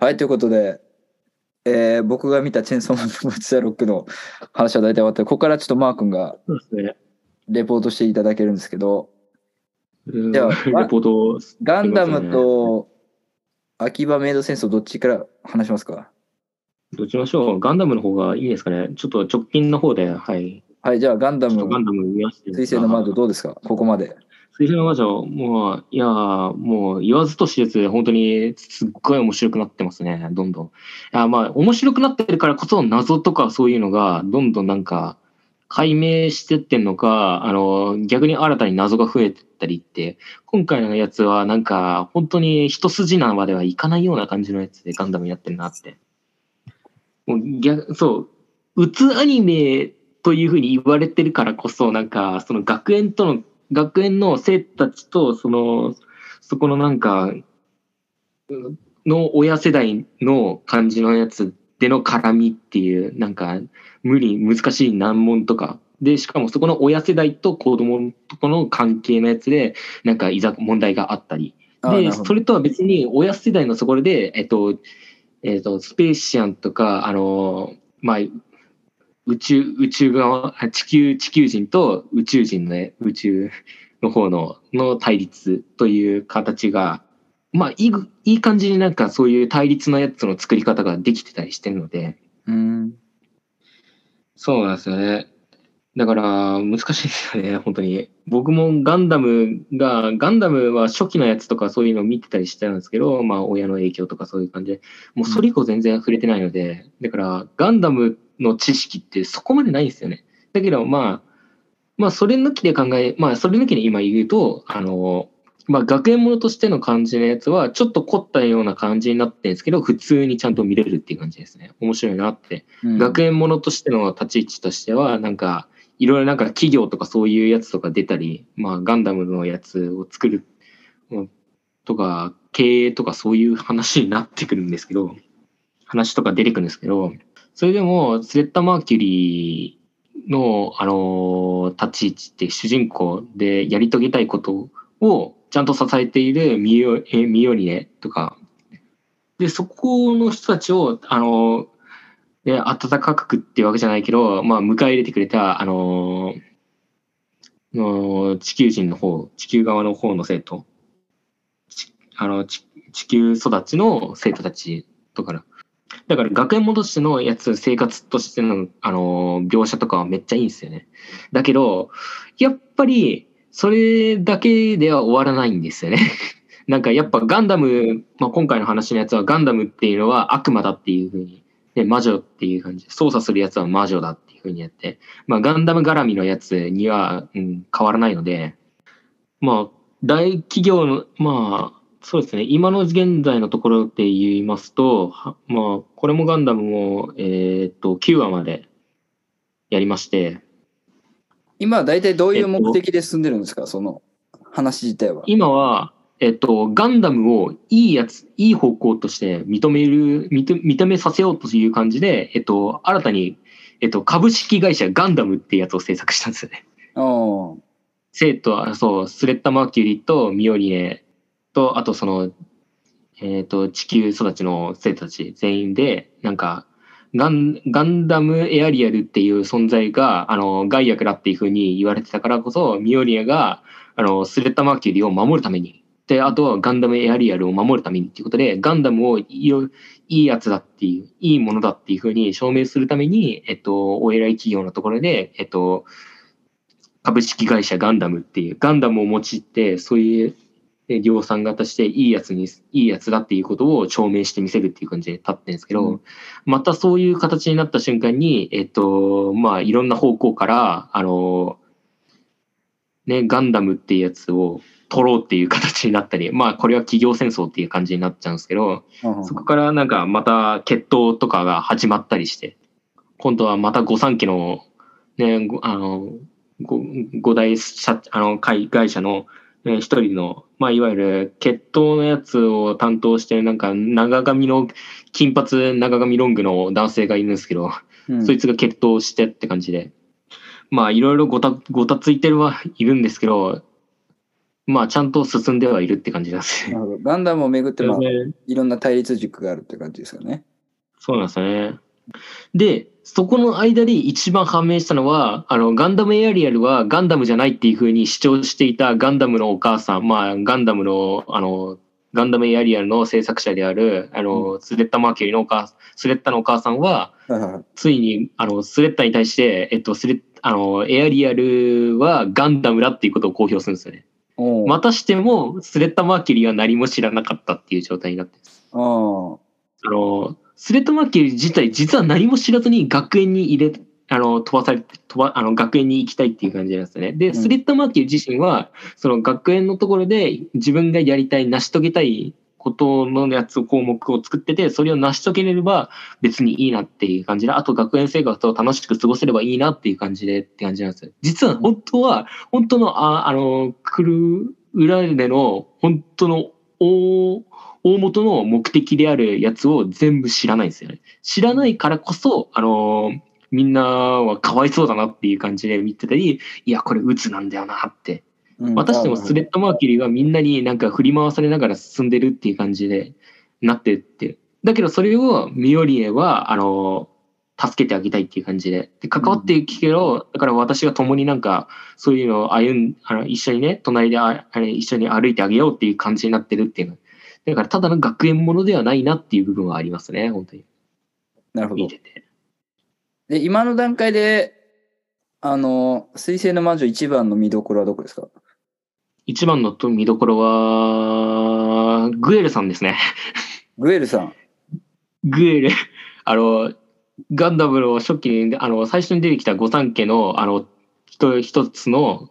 はい、ということで、えー僕が見たチェンソーマンとブチャロックの話は大体終わって、ここからちょっとマー君が。レポートしていただけるんですけど、うんでは レポートをガンダムと秋葉メイド戦争どっちから話しますか？どっちましょう。ガンダムの方がいいですかね。ちょっと直近の方で、はい。はい、じゃあガンダム。水星の魔女どうですか？ここまで。水星の魔女、もう、いやもう言わずと知れず、本当にすっごい面白くなってますね、どんどん。いやまあ、面白くなってるからこそ、謎とかそういうのが、どんどんなんか、解明してってんのか、あの、逆に新たに謎が増えてったりって、今回のやつはなんか、本当に一筋縄まではいかないような感じのやつでガンダムやってるなって。もう逆、そう、うつアニメというふうに言われてるからこそ、なんか、その学園との、学園の生徒たちと、その、そこのなんか、うの親世代の感じのやつでの絡みっていう、なんか、無理、難しい難問とか、で、しかもそこの親世代と子供とこの関係のやつで、なんか、いざ問題があったり。で、それとは別に、親世代のところで、えっと、えっと、スペーシアンとか、あの、まあ、宇宙、宇宙側、あ地球、地球人と宇宙人のね、宇宙の方の、の対立という形が、まあ、いいぐ、いい感じになんかそういう対立のやつの作り方ができてたりしてるので、うん。そうなんですよね。だから、難しいですよね、本当に。僕もガンダムが、ガンダムは初期のやつとかそういうのを見てたりしてたんですけど、まあ、親の影響とかそういう感じで、もうそれ以降全然触れてないので、だから、ガンダムの知識ってそこまでないんですよね。だけど、まあ、まあ、それ抜きで考え、まあ、それ抜きで今言うと、あの、まあ、学園ものとしての感じのやつは、ちょっと凝ったような感じになってるんですけど、普通にちゃんと見れるっていう感じですね。面白いなってうん学園ものとしての立ち位置としては、なんか、いろいろなんか企業とかそういうやつとか出たり、まあガンダムのやつを作るうんとか、経営とかそういう話になってくるんですけど、話とか出てくるんですけど、それでも、スレッタ・マーキュリーの、あの立ち位置って主人公でやり遂げたいことをちゃんと支えているミオえミオリネとか、で、そこの人たちを、あので、温かくっていうわけじゃないけど、まあ、迎え入れてくれた、あのーの地球人の方、地球側の方の生徒、あの、ち地球育ちの生徒たちとかな。だから学園戻しのやつ、生活としての、あの描写とかはめっちゃいいんですよね。だけど、やっぱり、それだけでは終わらないんですよね。なんかやっぱガンダム、まあ、今回の話のやつはガンダムっていうのは悪魔だっていうふうにで、魔女っていう感じ、操作するやつは魔女だっていう風にやって、まあ、ガンダム絡みのやつには、うん、変わらないので、まあ、大企業の、まあ、そうですね、今の現在のところで言いますと、はまあ、これもガンダムも、えーっと、9話までやりまして、今は大体どういう目的で進んでるんですか？その話自体は。今は、えっと、ガンダムをいいやつ、いい方向として認める、認認めさせようという感じで、えっと、新たに、えっと、株式会社ガンダムっていうやつを制作したんですよね。生徒は、そう、スレッタ・マーキュリーとミオリネと、あとその、えっ、と、地球育ちの生徒たち全員で、なんか、ガンガンダムエアリアルっていう存在が、あの、害悪だっていうふうに言われてたからこそ、ミオリネが、あの、スレッタ・マーキュリーを守るために、で、あとはガンダムエアリアルを守るためにっていうことで、ガンダムをいいいいやつだっていう、いいものだっていうふうに証明するために、えっと、お偉い企業のところで、えっと、株式会社ガンダムっていう、ガンダムを用いて、そういう量産型していいやつに、いいやつだっていうことを証明してみせるっていう感じで立ってるんですけど、うん。またそういう形になった瞬間に、えっと、まあ、いろんな方向から、あの、ね、ガンダムっていうやつを取ろうっていう形になったり、まあ、これは企業戦争っていう感じになっちゃうんですけど、うん。そこからなんかまた決闘とかが始まったりして、今度はまた御三家の、ね、ごあの、ご五大社、あの、会会社の、ね、一人の、まあ、いわゆる決闘のやつを担当してるなんか長髪の、金髪長髪ロングの男性がいるんですけど、うんそいつが決闘してって感じで、まあ、いろいろごた、ごたついてるはいるんですけど、まあちゃんと進んではいるって感じなんです。ガンダムをめぐって、まいろんな対立軸があるって感じですよね。そうなんですよね。で、そこの間で一番判明したのは、あの、ガンダムエアリアルはガンダムじゃないっていうふうに主張していたガンダムのお母さん、まあ、ガンダムの、あの、ガンダムエアリアルの制作者である、あの、スレッタ・マーキュリーのお母、スレッタのお母さんは。ついに、あの、スレッタに対して、えっと、スレッあの、エアリアルはガンダムだっていうことを公表するんですよね。またしても、スレッタ・マーキュリーは何も知らなかったっていう状態になってるんですあの、スレッドマーキュリー自体、実は何も知らずに学園に入れ、あの、飛ばされて、飛ば、あの、学園に行きたいっていう感じなんですよね。で、んスレッドマーキュリー自身は、その学園のところで自分がやりたい、成し遂げたいことのやつを項目を作ってて、それを成し遂げれれば別にいいなっていう感じで、あと学園生活を楽しく過ごせればいいなっていう感じでって感じなんですよ。実は本当は、本当の、ああの、来る裏での、本当の大、大元の目的であるやつを全部知らないんですよね。知らないからこそ、あのーみんなはかわいそうだなっていう感じで見てたり、いや、これ鬱なんだよなって。うん私でもスレッドマーキュリーはみんなになんか振り回されながら進んでるっていう感じでなってって。だけどそれをミオリエは、あのー助けてあげたいっていう感じで。で、関わっていくけど、だから私が共になんか、そういうのを歩ん、あの、一緒にね、隣でああれ一緒に歩いてあげようっていう感じになってるっていうの。だからただの学園ものではないなっていう部分はありますね、本当に。なるほど見。てて。で、今の段階で、あの、水星の魔女一番の見どころはどこですか？一番のと見どころは、グエルさんですね。グエルさん。グエル、あの、ガンダムの初期に、あの、最初に出てきた御三家の、あの、一一つの、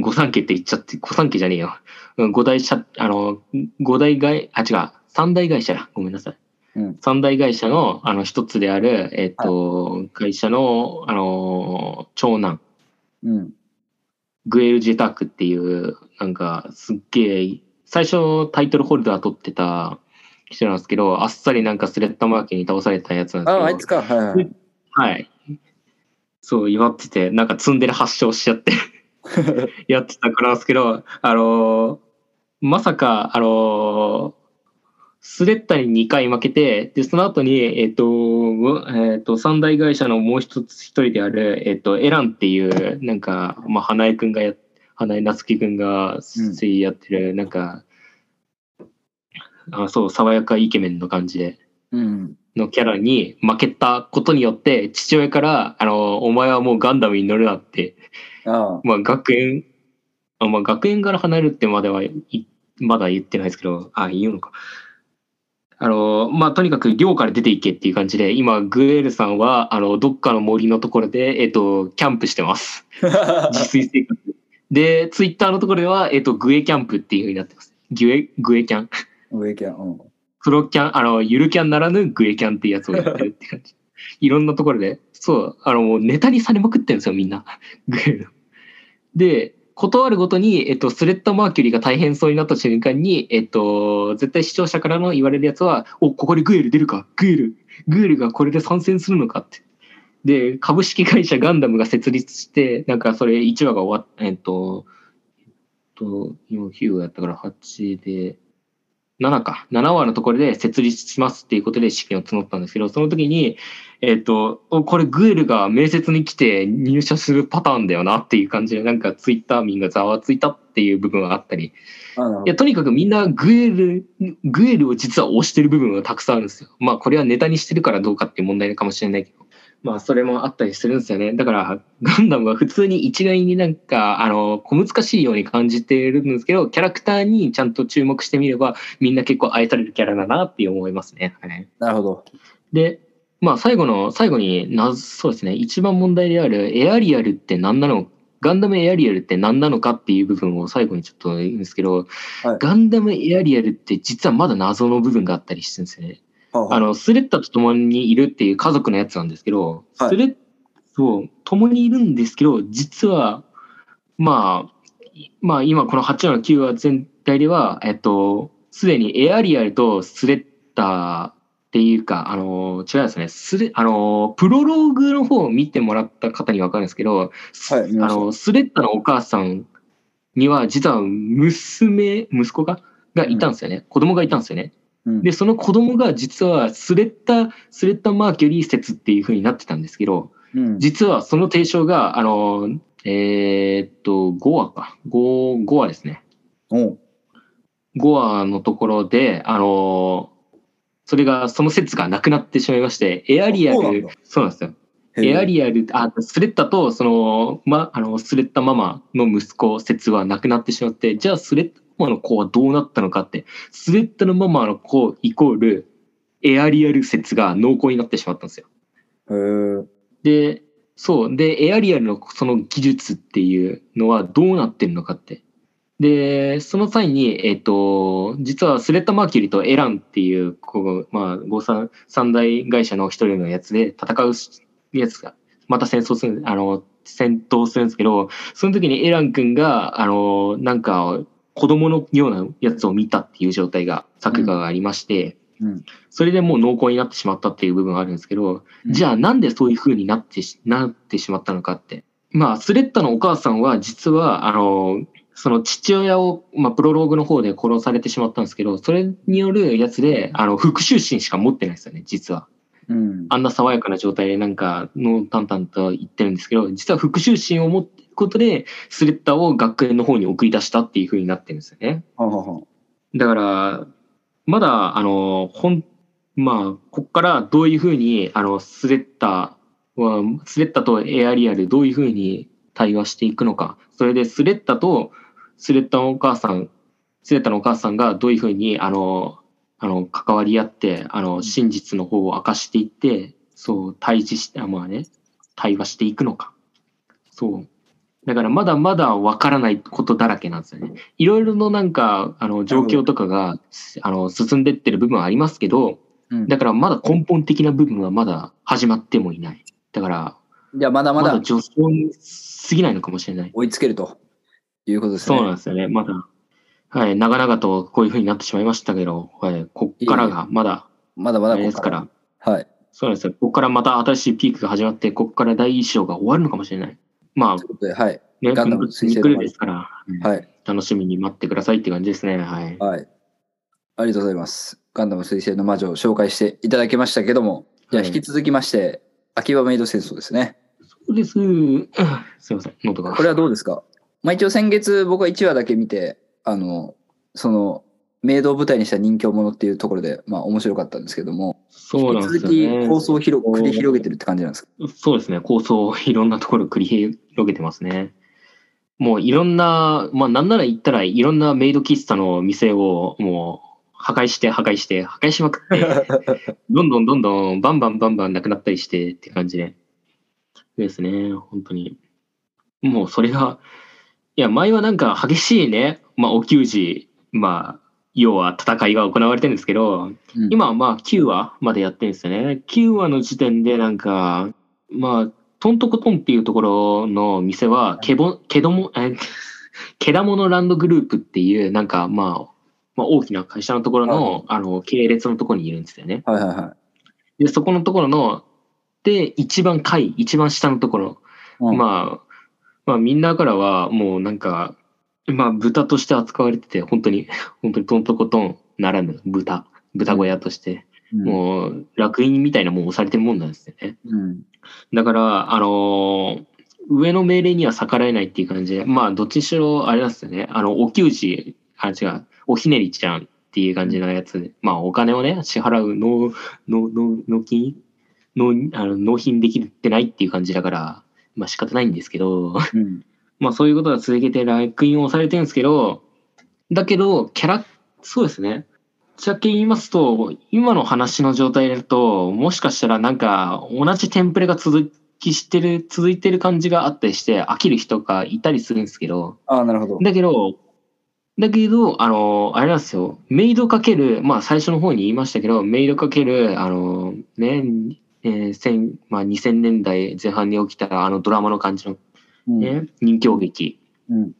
御三家って言っちゃって、御三家じゃねえよ。うん五大社、あの、五大会、あ、違う、三大会社だ。ごめんなさい。うん。三大会社の、あの、一つである、えっ、と、会社の、あの、長男、うん。グエル・ジェタークっていう、なんか、すっげえ、最初タイトルホルダー取ってた人なんですけど、あっさりなんかスレッタマーケに倒されたやつなんですけど、あ、あいつか。はいはい。はい。そう、祝ってて、なんかツンデレ発症しちゃって やってたからですけど、あのーまさか、あのースレッタに2回負けて、で、その後に、えっ、と、えっ、と、三大会社のもう一つ一人である、えっ、と、エランっていう、なんか、まあ、花江くんがや、花江夏樹くんが水泳やってる、なんか、あそう、爽やかイケメンの感じで、うん。のキャラに負けたことによって、父親から、あの、お前はもうガンダムに乗るなって、ああ。まあ学園、あまあ学園から離れるってまではい、まだ言ってないですけど、あ、言うのか。あの、まあとにかく寮から出ていけっていう感じで、今、グエルさんは、あの、どっかの森のところで、えっと、キャンプしてます。自炊生活。で、ツイッターのところでは、えっと、グエキャンプっていう風になってます。グエ、グエキャン。上キャン。うん。プロキャン、あの、ゆるキャンならぬグエキャンっていうやつをやってるって感じ。いろんなところで。そう、あの、もうネタにされまくってるんですよ、みんな。グエル。で、断るごとに、えっと、スレッタ・マーキュリーが大変そうになった瞬間に、えっと、絶対視聴者からの言われるやつは、お、ここでグエル出るかグエル。グエルがこれで参戦するのかって。で、株式会社ガンダムが設立して、なんかそれ1話が終わっ、えっと、えっと、今9話やったから8で、7か。7話のところで設立しますっていうことで資金を募ったんですけど、その時に、えっ、と、おこれグエルが面接に来て入社するパターンだよなっていう感じで、なんかツイッター民がざわついたっていう部分があったり、いや、とにかくみんなグエル、グエルを実は推してる部分がたくさんあるんですよ。まあ、これはネタにしてるからどうかっていう問題かもしれないけど。まあ、それもあったりするんですよね。だから、ガンダムは普通に一概になんか、あの、小難しいように感じてるんですけど、キャラクターにちゃんと注目してみれば、みんな結構愛されるキャラだなって思いますね。はい。なるほど。で、まあ最後の、最後にな、そうですね、一番問題であるエアリアルって何なのガンダムエアリアルって何なのかっていう部分を最後にちょっと言うんですけど、はいガンダムエアリアルって実はまだ謎の部分があったりしてるんですよね。はあはあの、スレッタと共にいるっていう家族のやつなんですけど、はいスレッそう、共にいるんですけど、実は、まあ、いまあ今この8話の9話全体では、えっと、すでにエアリアルとスレッタっていうか、あの、違いますね。スレ、あの、プロローグの方を見てもらった方にわかるんですけど、はいあの、スレッタのお母さんには実は娘、息子ががいたんですよね。子供がいたんですよね。うんで、その子供が実はスレッタ、スレッタ・マーキュリー説っていう風になってたんですけど、うん実はその提唱が、あの、えーっと、5話か。5、5話ですね。おう5話のところで、あの、それが、その説がなくなってしまいまして、エアリアルそうなんですよ。エアリアル、あ、スレッタと、その、ま、あの、スレッタママの息子説はなくなってしまって、じゃあスレッタママの子はどうなったのかって、スレッタのママの子イコール、エアリアル説が濃厚になってしまったんですよ。で、そう。で、エアリアルのその技術っていうのはどうなってるのかって。で、その際に、えっ、と、実はスレッタ・マーキュリーとエランっていう、こう、まあ、合三三大会社の一人のやつで戦うやつが、また戦争する、あの、戦闘するんですけど、その時にエラン君が、あの、なんか、子供のようなやつを見たっていう状態が、作画がありまして、うんそれでもう濃厚になってしまったっていう部分があるんですけど、うんじゃあなんでそういう風になってしなってしまったのかって。まあ、スレッタのお母さんは実は、あの、その父親を、まあ、プロローグの方で殺されてしまったんですけど、それによるやつで、あの、復讐心しか持ってないですよね、実は。うんあんな爽やかな状態でなんか、の淡々と言ってるんですけど、実は復讐心を持っていくことで、スレッタを学園の方に送り出したっていう風になってるんですよね。はははだから、まだ、あの、ほん、まあ、こっからどういうふうに、あの、スレッタは、スレッタとエアリアルどういうふうに対話していくのか。それで、スレッタと、スレッタのお母さん、スレッタのお母さんがどういうふうに、あの、あの、関わり合って、あの、真実の方を明かしていって、そう、対峙して、あまあね、対話していくのか。そう。だからまだまだわからないことだらけなんですよね。いろいろのなんか、あの、状況とかが、あの、進んでってる部分はありますけど、うんだからまだ根本的な部分はまだ始まってもいない。だから、じゃあまだまだまだ助走に過ぎないのかもしれない。追いつけるということですね。そうなんですよね。まだ、はい、長々とこういう風になってしまいましたけど、はい、こっからがまだ、まだまだですから、はい。そうなんですよ。ここからまた新しいピークが始まって、ここから第一章が終わるのかもしれない。まあはい。ね、ガンダム分に来るですから、はい。楽しみに待ってくださいって感じですね。はい。はい。ありがとうございます。ガンダム水星の魔女を紹介していただきましたけども、じゃあはい引き続きまして、秋葉メイド戦争ですね。そうです。う んすいません、喉が。これはどうですか？まあ一応先月僕は1話だけ見て、あの、その、メイドを舞台にした人気者っていうところで、まあ面白かったんですけども、そうなん引きですよね。続き構想を広繰り広げてるって感じなんですか？そうですね、構想をいろんなところ繰り広げてますね。もういろんな、まあなんなら言ったらいろんなメイド喫茶の店をもう破壊して破壊して破壊しまくって、どんどんどんどんバンバンバンバンなくなったりしてって感じで。ですね、本当に。もうそれが、いや前はなんか激しいね、まあお給仕、まあ要は戦いが行われてるんですけど、うん今はまあ9話までやってるんですよね。9話の時点でなんか、まあ、トントコトンっていうところの店は、ケボ、ケドモ、え、ケダモノランドグループっていう、なんかまあ、まあ大きな会社のところの、あの、系列のところにいるんですよね。はいはいはい。で、そこのところの、で、一番下位、一番下のところ、うんまあ、まあみんなからはもうなんか、まあ豚として扱われてて、本当に、本当にトントコトンならぬ豚、豚小屋として、うん。もう楽園みたいなもん押されてるもんなんですよね。うん。だから、あのー上の命令には逆らえないっていう感じで、まあどっちにしろあれなんですよね、あの、お給仕、あ、違う、おひねりちゃんっていう感じのやつで、まあお金をね、支払う納、納、納、納金？納、あの納品できてないっていう感じだから、まあ仕方ないんですけど、うんまあそういうことが続けて楽印を押されてるんですけど、だけど、キャラ、そうですね。ぶっちゃけ言いますと、今の話の状態だと、もしかしたらなんか同じテンプレが続きしてる、続いてる感じがあったりして飽きる人がいたりするんですけど、ああ、なるほど。だけど、だけど、あの、あれなんですよ。メイドかける、まあ最初の方に言いましたけど、メイドかける、あの、ね、えー千まあ、2000年代前半に起きたあのドラマの感じのうんね、人形劇。うん。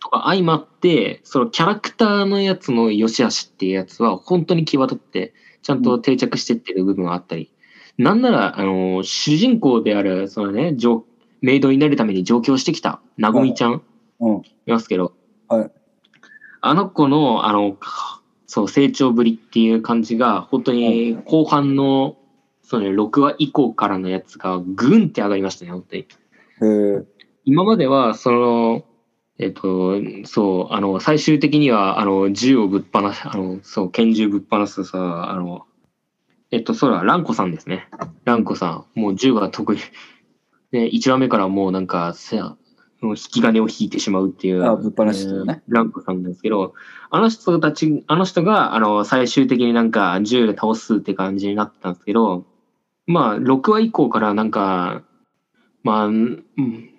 とか相まって、そのキャラクターのやつの良し悪しっていうやつは本当に際立って、ちゃんと定着してってる部分があったり、なんなら、あの、主人公である、そのね、上メイドになるために上京してきた、なごみちゃん、うん。いますけど、はい。あの子の、あの、そう、成長ぶりっていう感じが、本当に後半の、そうね、6話以降からのやつが、ぐんって上がりましたね、本当に。へえ。今までは、その、えっと、そう、あの、最終的には、あの、銃をぶっ放す、あの、そう、拳銃ぶっ放すさ、あの、えっと、そうだ、ランコさんですね。ランコさん、もう銃が得意。で、1話目からもうなんか、引き金を引いてしまうっていう、あぶっ放してるねえーランコさんですけど、あの人たち、あの人が、あの、最終的になんか銃で倒すって感じになったんですけど、まあ、6話以降からなんか、まあ、うん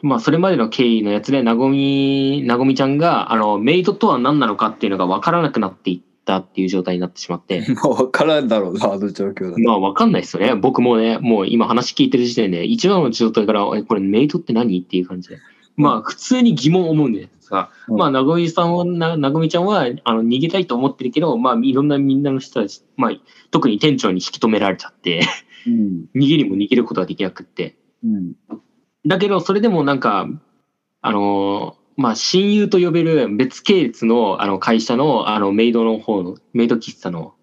まあ、それまでの経緯のやつで、なごみ、なごみちゃんが、あの、メイドとは何なのかっていうのが分からなくなっていったっていう状態になってしまって、まあ、わからんだろうな、あの状況だと。まあ、分かんないですよね。僕もね、もう今話聞いてる時点で、一話の状態から、え、これメイドって何っていう感じで。まあ、普通に疑問を思うんですが、うんまあ、なごみさんは、ななごみちゃんは、あの、逃げたいと思ってるけど、まあ、いろんなみんなの人たち、まあ、特に店長に引き止められちゃって、うん。逃げにも逃げることができなくって。うん。だけど、それでもなんか、あのーまあ、親友と呼べる別系列の、あの、会社の、あの、メイドの方の、メイド喫茶の、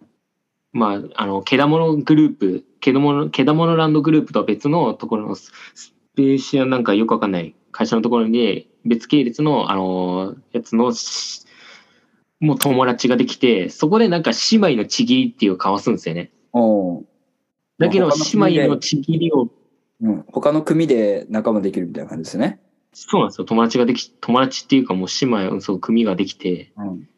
まあ、あの、けだものグループ、けだもの、けだものランドグループとは別のところのス、スペーシアなんかよくわかんない会社のところに、別系列の、あのーやつのし、もう友達ができて、そこでなんか姉妹のちぎりっていうのを交わすんですよね。だけど、姉妹のちぎりをうん。他の組で仲間できるみたいな感じですね。そうなんですよ。友達ができ、友達っていうかもう姉妹、そう、組ができて、うん。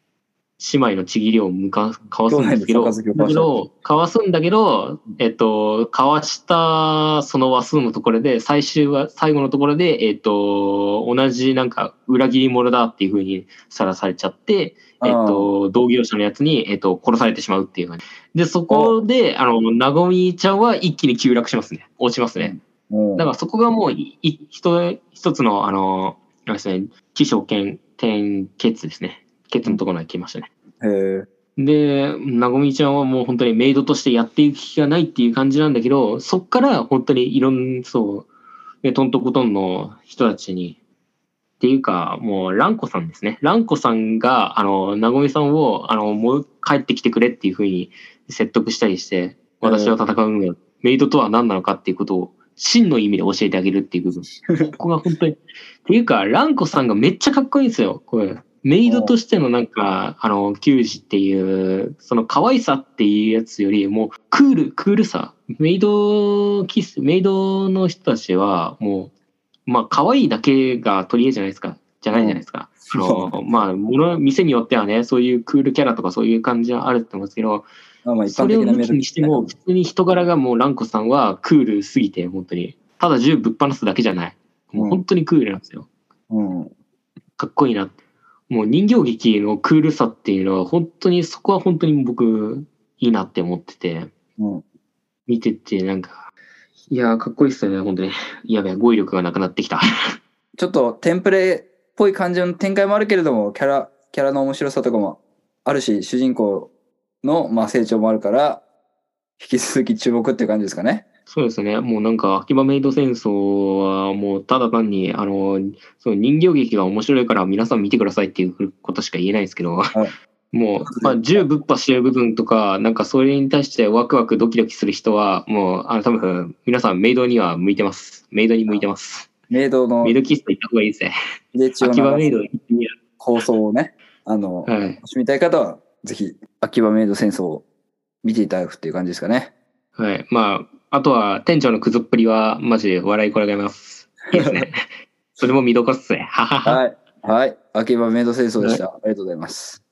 姉妹のちぎりを向か、交わすんですけど、交わすだけど、交わすんだけど、えっと、交わしたその話数のところで、最終は、最後のところで、えっと、同じなんか裏切り者だっていう風にさらされちゃって、えっと、同業者のやつに、えっと、殺されてしまうっていう感じ。で、そこで、あの、なごみちゃんは一気に急落しますね。落ちますね。うん、だからそこがもう一一つの、あの、なんですね、起承転、転、決ですね。決のところまで来ましたね。へえ。で、なごみちゃんはもう本当にメイドとしてやっていく気がないっていう感じなんだけど、そっから本当にいろん、そう、ね、トントコトンの人たちに、っていうか、もう、ランコさんですね。ランコさんが、あの、なごみさんを、あの、もう帰ってきてくれっていうふうに説得したりして、私は戦うんだ、メイドとは何なのかっていうことを、真の意味で教えてあげるっていう部分。ここが本当に。っていうか、ランコさんがめっちゃかっこいいんですよ。これ。メイドとしてのなんか、あの、球児っていう、その可愛さっていうやつよりも、クール、クールさ。メイドキス、メイドの人たちは、もう、まあ、可愛いだけが取り柄じゃないですか。じゃないじゃないですか。あの、まあ、店によってはね、そういうクールキャラとかそういう感じはあると思うんですけど、まあまあ一それを抜き般的なメールにしても、普通に人柄がもうランコさんはクールすぎて、本当に。ただ銃ぶっ放すだけじゃない。もう本当にクールなんですよ。うん。かっこいいな。もう人形劇のクールさっていうのは、本当に、そこは本当に僕、いいなって思ってて、うん。見てて、なんか、いやー、かっこいいっすよね、本当に。やべえ、語彙力がなくなってきた。ちょっとテンプレっぽい感じの展開もあるけれども、キャラ、キャラの面白さとかもあるし、主人公のまあ成長もあるから、引き続き注目って感じですかね。そうですね。もうなんか、秋葉メイド戦争は、もうただ単に、あの、その人形劇が面白いから皆さん見てくださいっていうことしか言えないですけど、もう、まあ、銃ぶっ破してる部分とか、なんかそれに対してワクワクドキドキする人は、もう、あの、多分、皆さんメイドには向いてます。メイドに向いてます。メイドのメイドキスト行った方がいいですね。秋葉メイド行ってみる。構想をね、あの、はい。楽しみたい方は、ぜひ、秋葉メイド戦争を見ていただくっていう感じですかね。はい。まあ、あとは、店長のクズっぷりは、マジで笑いこられます。いいですね。それも見どころっすね。ははは。はい。はい。秋葉メイド戦争でした。ありがとうございます。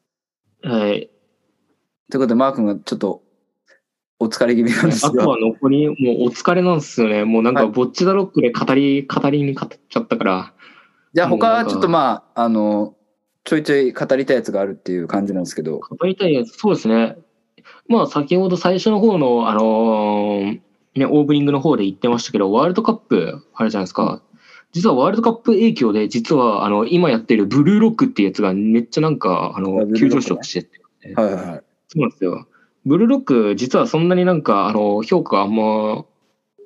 はい。ということで、マー君がちょっと、お疲れ気味なんですよ。あとは残り、もうお疲れなんですよね。もうなんか、はいぼっちだロックで語り、語りに語っちゃったから。じゃあ、他はちょっとまあ、あの、ちょいちょい語りたいやつがあるっていう感じなんですけど、語りたいやつ、そうですね。まあ、先ほど最初の方の、あのーね、オープニングの方で言ってましたけど、ワールドカップ、あれじゃないですか。実はワールドカップ影響で、実は、あの、今やってるブルーロックっていうやつがめっちゃなんか、ああの、急上昇してて。はいはいはい。そうなんですよ。ブルーロック、実はそんなになんか、あの、評価があんま、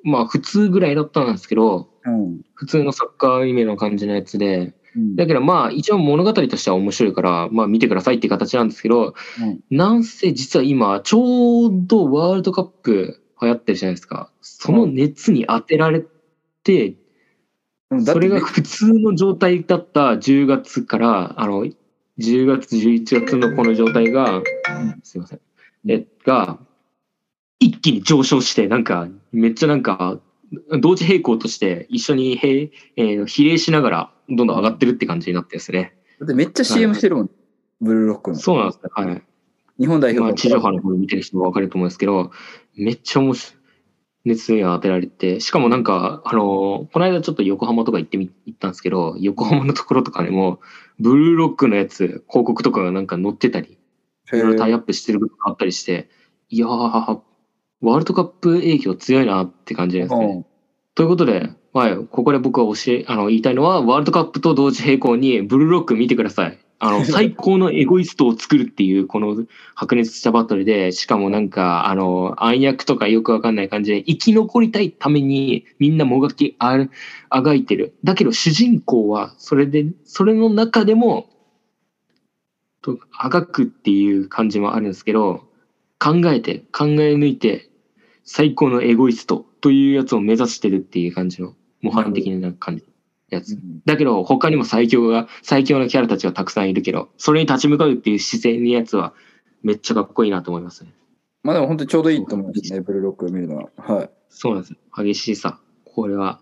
まあ、普通ぐらいだったんですけど、うん。普通のサッカーアニメの感じのやつで、うんだけどまあ一応物語としては面白いから、まあ見てくださいっていう形なんですけど、うん。なんせ実は今ちょうどワールドカップ流行ってるじゃないですか。その熱に当てられてそれが普通の状態だった10月から、あの、10月、11月のこの状態が、すいません。え、が、一気に上昇して、なんか、めっちゃなんか、同時並行として一緒に並、えー比例しながらどんどん上がってるって感じになってですね。だってめっちゃ CM してるもん。ブルーロックの。そうなんですね。はい。日本代表のまあ、地上波の方で見てる人も分かると思うんですけど、めっちゃ面白い。熱に当てられて、しかもなんか、あの、この間ちょっと横浜とか行ってみ、行ったんですけど、横浜のところとかにも、ブルーロックのやつ、広告とかがなんか載ってたり、いろいろタイアップしてる部分があったりして、いやー、ワールドカップ影響強いなって感じですね。うんということで、はい、ここで僕が教え、あの、言いたいのは、ワールドカップと同時並行に、ブルーロック見てください。あの、最高のエゴイストを作るっていう、この白熱したバトルで、しかもなんか、あの、暗躍とかよくわかんない感じで、生き残りたいために、みんなもがきある、あがいてる。だけど、主人公は、それで、それの中でも、とあがくっていう感じもあるんですけど、考えて、考え抜いて、最高のエゴイストというやつを目指してるっていう感じの模範的な感じのやつ。だけど他にも最強が、最強のキャラたちがたくさんいるけど、それに立ち向かうっていう姿勢のやつはめっちゃかっこいいなと思いますね。まあでも本当にちょうどいいと思うんですね、ブルーロックを見るのは。はい。そうなんです。激しいさ。これは、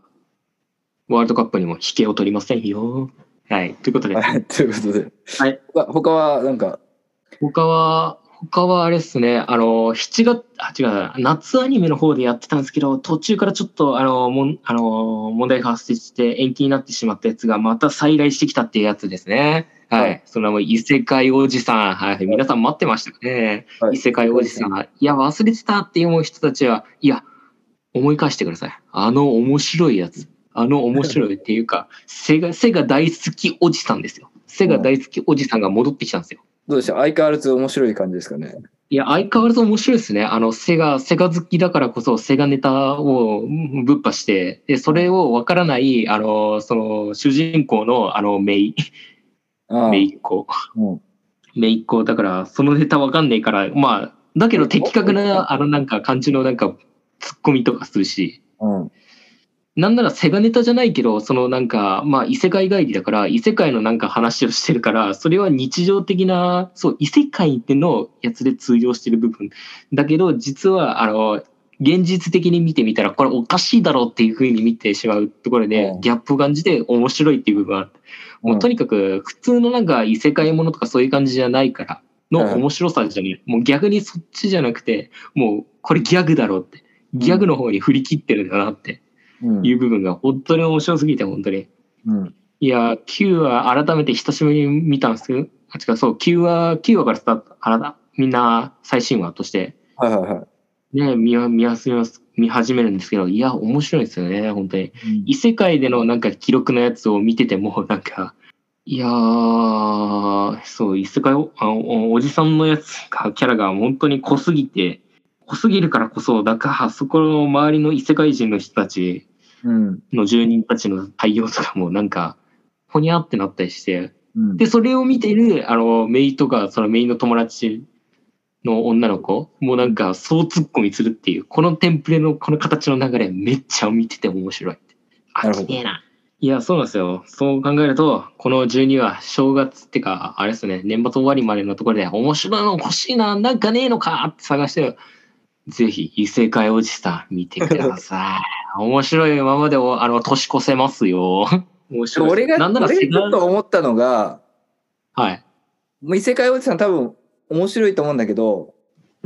ワールドカップにも引けを取りませんよ。はい。ということで、はい、ということで。はい。他他はなんか、他は、他はあれですね、あの、7月、あ、違う、夏アニメの方でやってたんですけど、途中からちょっと、あの、もん、あの、問題が発生して延期になってしまったやつが、また再来してきたっていうやつですね。はい。はいその異世界おじさん。はい。皆さん待ってましたね。はい異世界おじさん。いや、忘れてたって思う人たちは、いや、思い返してください。あの面白いやつ。あの面白いっていうか、背が、背が大好きおじさんですよ。背が大好きおじさんが戻ってきたんですよ。どうでした？相変わらず面白い感じですかね？いや、相変わらず面白いですね。あの、セガ、セガ好きだからこそ、セガネタをうんぶっ破して、で、それをわからない、あの、その、主人公の、あの、メイ、メイっ子。うんメイっ子。だから、そのネタわかんないから、まあ、だけど的確な、あの、なんか、感じの、なんか、ツッコミとかするし、うん。なんならセガネタじゃないけど、そのなんか、まあ異世界帰りだから、異世界のなんか話をしてるから、それは日常的な、そう、異世界でのやつで通用してる部分。だけど、実は、あの、現実的に見てみたら、これおかしいだろうっていう風に見てしまうところでうん、ギャップを感じて面白いっていう部分はある。もうとにかく、普通のなんか異世界ものとかそういう感じじゃないから、の面白さじゃねえ。もう逆にそっちじゃなくて、もうこれギャグだろうって。ギャグの方に振り切ってるんだなって。うんいう部分が本当に面白すぎて、本当に。うん。いや、9話改めて久しぶりに見たんですけど、あ、違う、そう、9話、9話からスタート、あらだ、みんな最新話として、はいはいはい。ね、見わ見やす見始めるんですけど、いや、面白いですよね、本当に。異世界でのなんか記録のやつを見てても、なんか、いやー、そう、異世界おあお、おじさんのやつが、キャラが本当に濃すぎて、濃すぎるからこそ、だから、そこの周りの異世界人の人たちうん。の住人たちの対応とかもなんか、ほにゃってなったりして、うん。で、それを見てる、あの、メイとか、そのメイの友達の女の子もなんか、そうツッコミするっていう、このテンプレのこの形の流れ、めっちゃ見てて面白い。あ、きねえな。いや、そうなんですよ。そう考えると、この12話、正月ってか、あれですね、年末終わりまでのところで、面白いの欲しいな、なんかねえのかって探してる。ぜひ、異世界おじさん見てください。面白いままでお、あの、年越せますよ。面白い。俺が、なんなら俺がちょっと思ったのが、はい。もう異世界おじさん多分面白いと思うんだけど、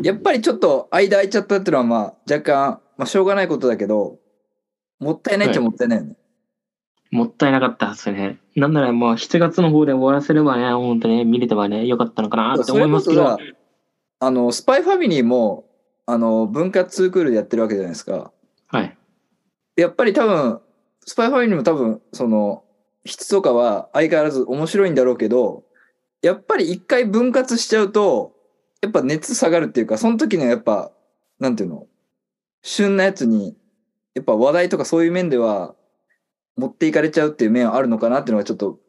やっぱりちょっと間空いちゃったっていうのはまあ若干、まあしょうがないことだけど、もったいないっちゃもったいないよね。もったいなかったですね。なんならもう7月の方で終わらせればね、本当ね、見れてばね、よかったのかなって思いますけどさ。あの、スパイファミリーも、あの、文化ツークールでやってるわけじゃないですか。はい。やっぱり多分、スパイファミリーも多分、その、質とかは相変わらず面白いんだろうけど、やっぱり一回分割しちゃうと、やっぱ熱下がるっていうか、その時のやっぱ、なんていうの、旬なやつに、やっぱ話題とかそういう面では、持っていかれちゃうっていう面はあるのかなっていうのがちょっと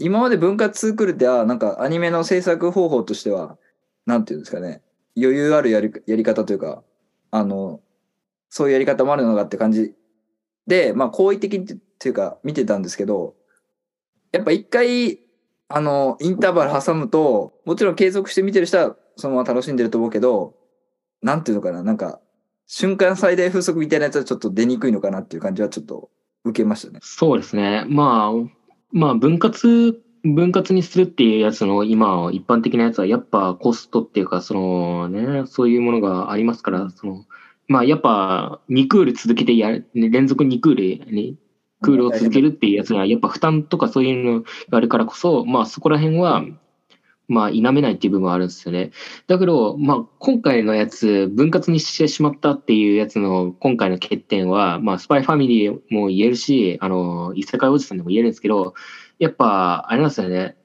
今まで分割クールって、あなんかアニメの制作方法としては、なんていうんですかね、余裕あるやりやり方というか、あの、そういうやり方もあるのかって感じで、まあ、好意的っていうか、見てたんですけど、やっぱ一回、あの、インターバル挟むと、もちろん継続して見てる人はそのまま楽しんでると思うけど、なんていうのかな、なんか、瞬間最大風速みたいなやつはちょっと出にくいのかなっていう感じはちょっと受けましたね。そうですね。まあ、まあ、分割、分割にするっていうやつの今、一般的なやつは、やっぱコストっていうか、そのね、そういうものがありますから、その、まあ、やっぱ、2クール続けてやる、連続2クールに、クールを続けるっていうやつは、やっぱ負担とかそういうのがあるからこそ、まあ、そこら辺は、まあ、否めないっていう部分はあるんですよね。だけど、まあ、今回のやつ、分割にしてしまったっていうやつの今回の欠点は、まあ、スパイファミリーも言えるし、あの、異世界おじさんでも言えるんですけど、やっぱ、あれなんですよね。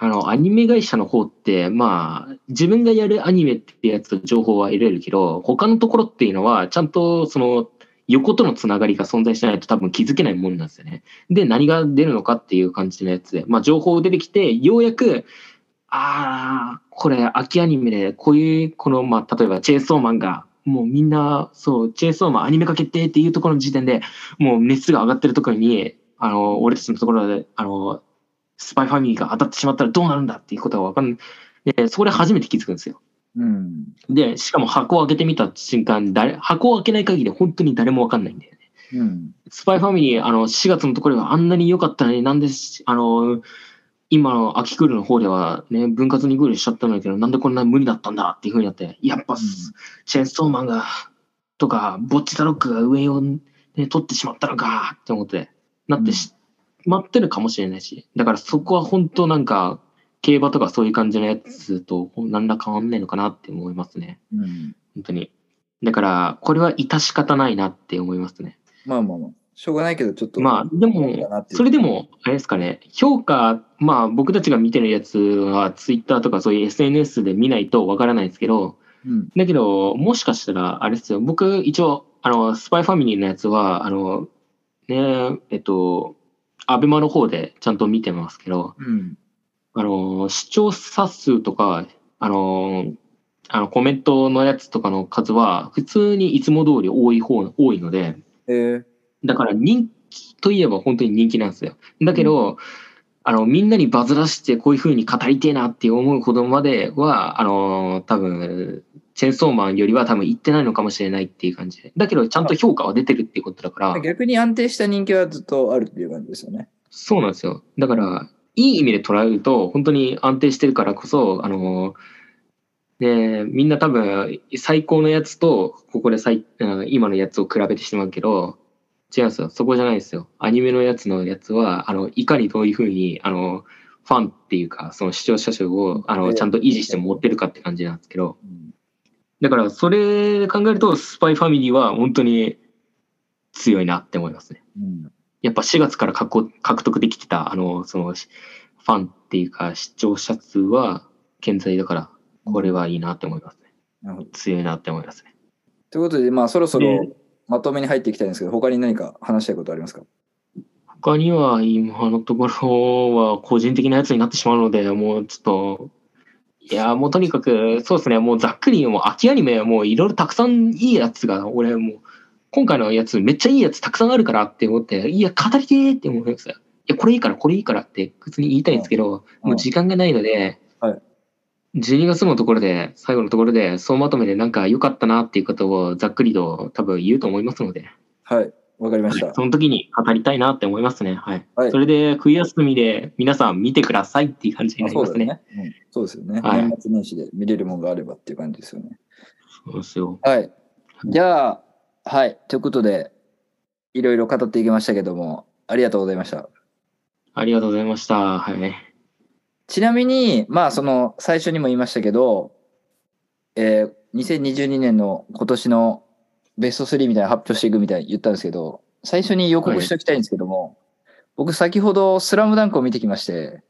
あの、アニメ会社の方って、まあ、自分がやるアニメってやつと情報は得られるけど、他のところっていうのは、ちゃんとその、横とのつながりが存在しないと多分気づけないもんなんですよね。で、何が出るのかっていう感じのやつで、まあ、情報出てきて、ようやく、ああ、これ、秋アニメで、こういう、この、まあ、例えば、チェーンソーマンが、もうみんな、そう、チェーンソーマンアニメ化決定っていうところの時点で、もう熱が上がってるところに、あの、俺たちのところで、あの、スパイファミリーが当たってしまったらどうなるんだっていうことがわかんで、そこで初めて気づくんですよ。うん。で、しかも箱を開けてみた瞬間、誰、箱を開けない限り本当に誰もわかんないんだよね。うん。スパイファミリー、あの、4月のところがあんなに良かったのになんでし、あの、今の秋クールの方ではね、分割にクールしちゃったんだけど、なんでこんな無理だったんだっていう風になって、やっぱ、チェーンソーマンが、とか、ボッチザロックが上を、ね、取ってしまったのかって思って、なってしまってるかもしれないし、だからそこは本当なんか、競馬とかそういう感じのやつと何ら変わんないのかなって思いますね。うん。本当に。だから、これは致し方ないなって思いますね。まあまあまあ。しょうがないけど、ちょっと。まあ、でもそれでも、あれですかね、評価、まあ、僕たちが見てるやつは、ツイッターとかそういう SNS で見ないとわからないですけど、うん。だけど、もしかしたら、あれですよ、僕、一応、あの、スパイファミリーのやつは、あの、ね、えっと、アベマの方でちゃんと見てますけど、うん。あの、視聴者数とか、あの、あのコメントのやつとかの数は、普通にいつも通り多い方、多いので、えー、だから人気といえば本当に人気なんですよ。だけど、あの、みんなにバズらしてこういう風に語りてえなって思うほどまでは、あの、多分、チェーンソーマンよりは多分行ってないのかもしれないっていう感じで。だけど、ちゃんと評価は出てるっていうことだから、逆に安定した人気はずっとあるっていう感じですよね。そうなんですよ。だから、いい意味で捉えると、本当に安定してるからこそ、あの、ね、みんな多分、最高のやつと、ここで最、うん今のやつを比べてしまうけど、違うんですよ。そこじゃないですよ。アニメのやつのやつは、あの、いかにどういうふうに、あの、ファンっていうか、その視聴者数を、あの、ちゃんと維持して持ってるかって感じなんですけど、うん。だから、それで考えると、スパイファミリーは本当に強いなって思いますね。うん。やっぱ4月から獲獲得できてた、あの、その、ファンっていうか、視聴者数は健在だから、これはいいなって思いますね。なるほど。強いなって思いますね。ということで、まあ、そろそろでまとめに入っていきたいんですけど、他に何か話したいことありますか？他には今のところは個人的なやつになってしまうので、もうちょっと、いや、もうとにかく、そうですね、もうざっくり、もう秋アニメはもういろいろたくさんいいやつが、俺もう、今回のやつめっちゃいいやつたくさんあるからって思って、いや、語りてーって思いますよ。いや、これいいから、これいいからって普通に言いたいんですけど、うんもう時間がないので、はい12月のところで、最後のところで、総まとめでなんか良かったなっていうことをざっくりと多分言うと思いますので、はい。わかりました。その時に語りたいなって思いますね。はい。はいそれで、冬休みで皆さん見てくださいっていう感じにあなりますね。そうね。うん、そうですよね、はい年末年始で見れるものがあればっていう感じですよね。そうですよ。はい。じゃあ、はい。ということで、いろいろ語っていきましたけども、ありがとうございました。ありがとうございました。はい。ちなみに、まあ、その、最初にも言いましたけど、えー2022年の今年のベスト3みたいな発表していくみたいに言ったんですけど、最初に予告しておきたいんですけども、僕先ほどスラムダンクを見てきまして、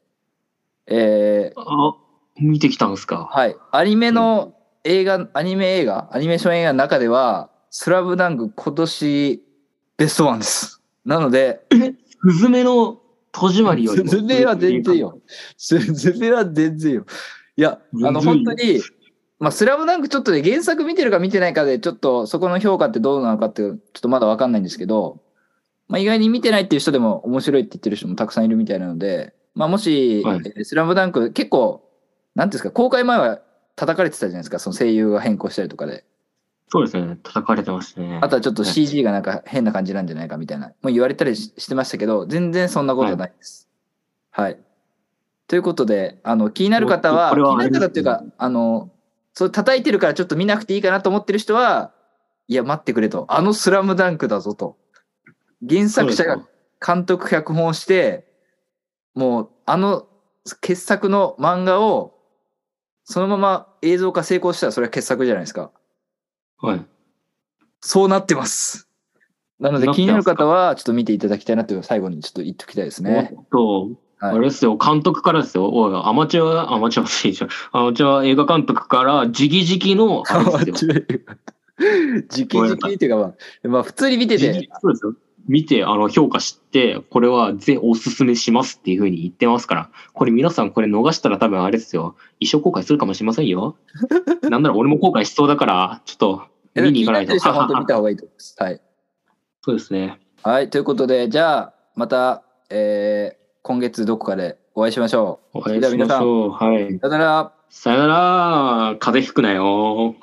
えーあ、見てきたんですか？はい。アニメの映画、アニメ映画、アニメーション映画の中では、スラムダンク今年ベストワンです。なので、スズメの戸締まりよりも。スズメは全然よ。スズメは全然よ。いや、あの、本当に、まあ、スラムダンクちょっとで原作見てるか見てないかで、ちょっとそこの評価ってどうなのかって、ちょっとまだわかんないんですけど、まあ、意外に見てないっていう人でも面白いって言ってる人もたくさんいるみたいなので、まあ、もし、スラムダンク結構、なんですか、公開前は叩かれてたじゃないですか、その声優が変更したりとかで。そうですね。叩かれてましたね。あとはちょっとはい CG がなんか変な感じなんじゃないかみたいな、もう言われたりししてましたけど、全然そんなことはないです。はい。ということで、あの、気になる方は、は気になる方っていうかあの、そう叩いてるからちょっと見なくていいかなと思ってる人は、いや、待ってくれと。あのスラムダンクだぞと。原作者が監督脚本をして、もう、あの傑作の漫画を、そのまま映像化成功したらそれは傑作じゃないですか。はい。そうなってます。なので気になる方はちょっと見ていただきたいなという最後にちょっと言っておきたいですね。おっと、はいあれですよ、監督からですよ。おい、アマチュア、アマチュアでいいじゃん。アマチュア映画監督から、直々の、あれですよ。じきじきっていうかまあ、まあ普通に見て直て、そうですよ。見て、あの、評価して、これはぜおすすめしますっていうふうに言ってますから、これ皆さんこれ逃したら多分あれですよ。一生後悔するかもしれませんよ。なんなら俺も後悔しそうだから、ちょっと見に行かないと。見た方がいいと思います。はい。そうですね。はい、ということで、じゃあ、また、えー、今月どこかでお会いしましょお会いしましょう。はい。う。さよなら。さよなら。風邪ひくなよ。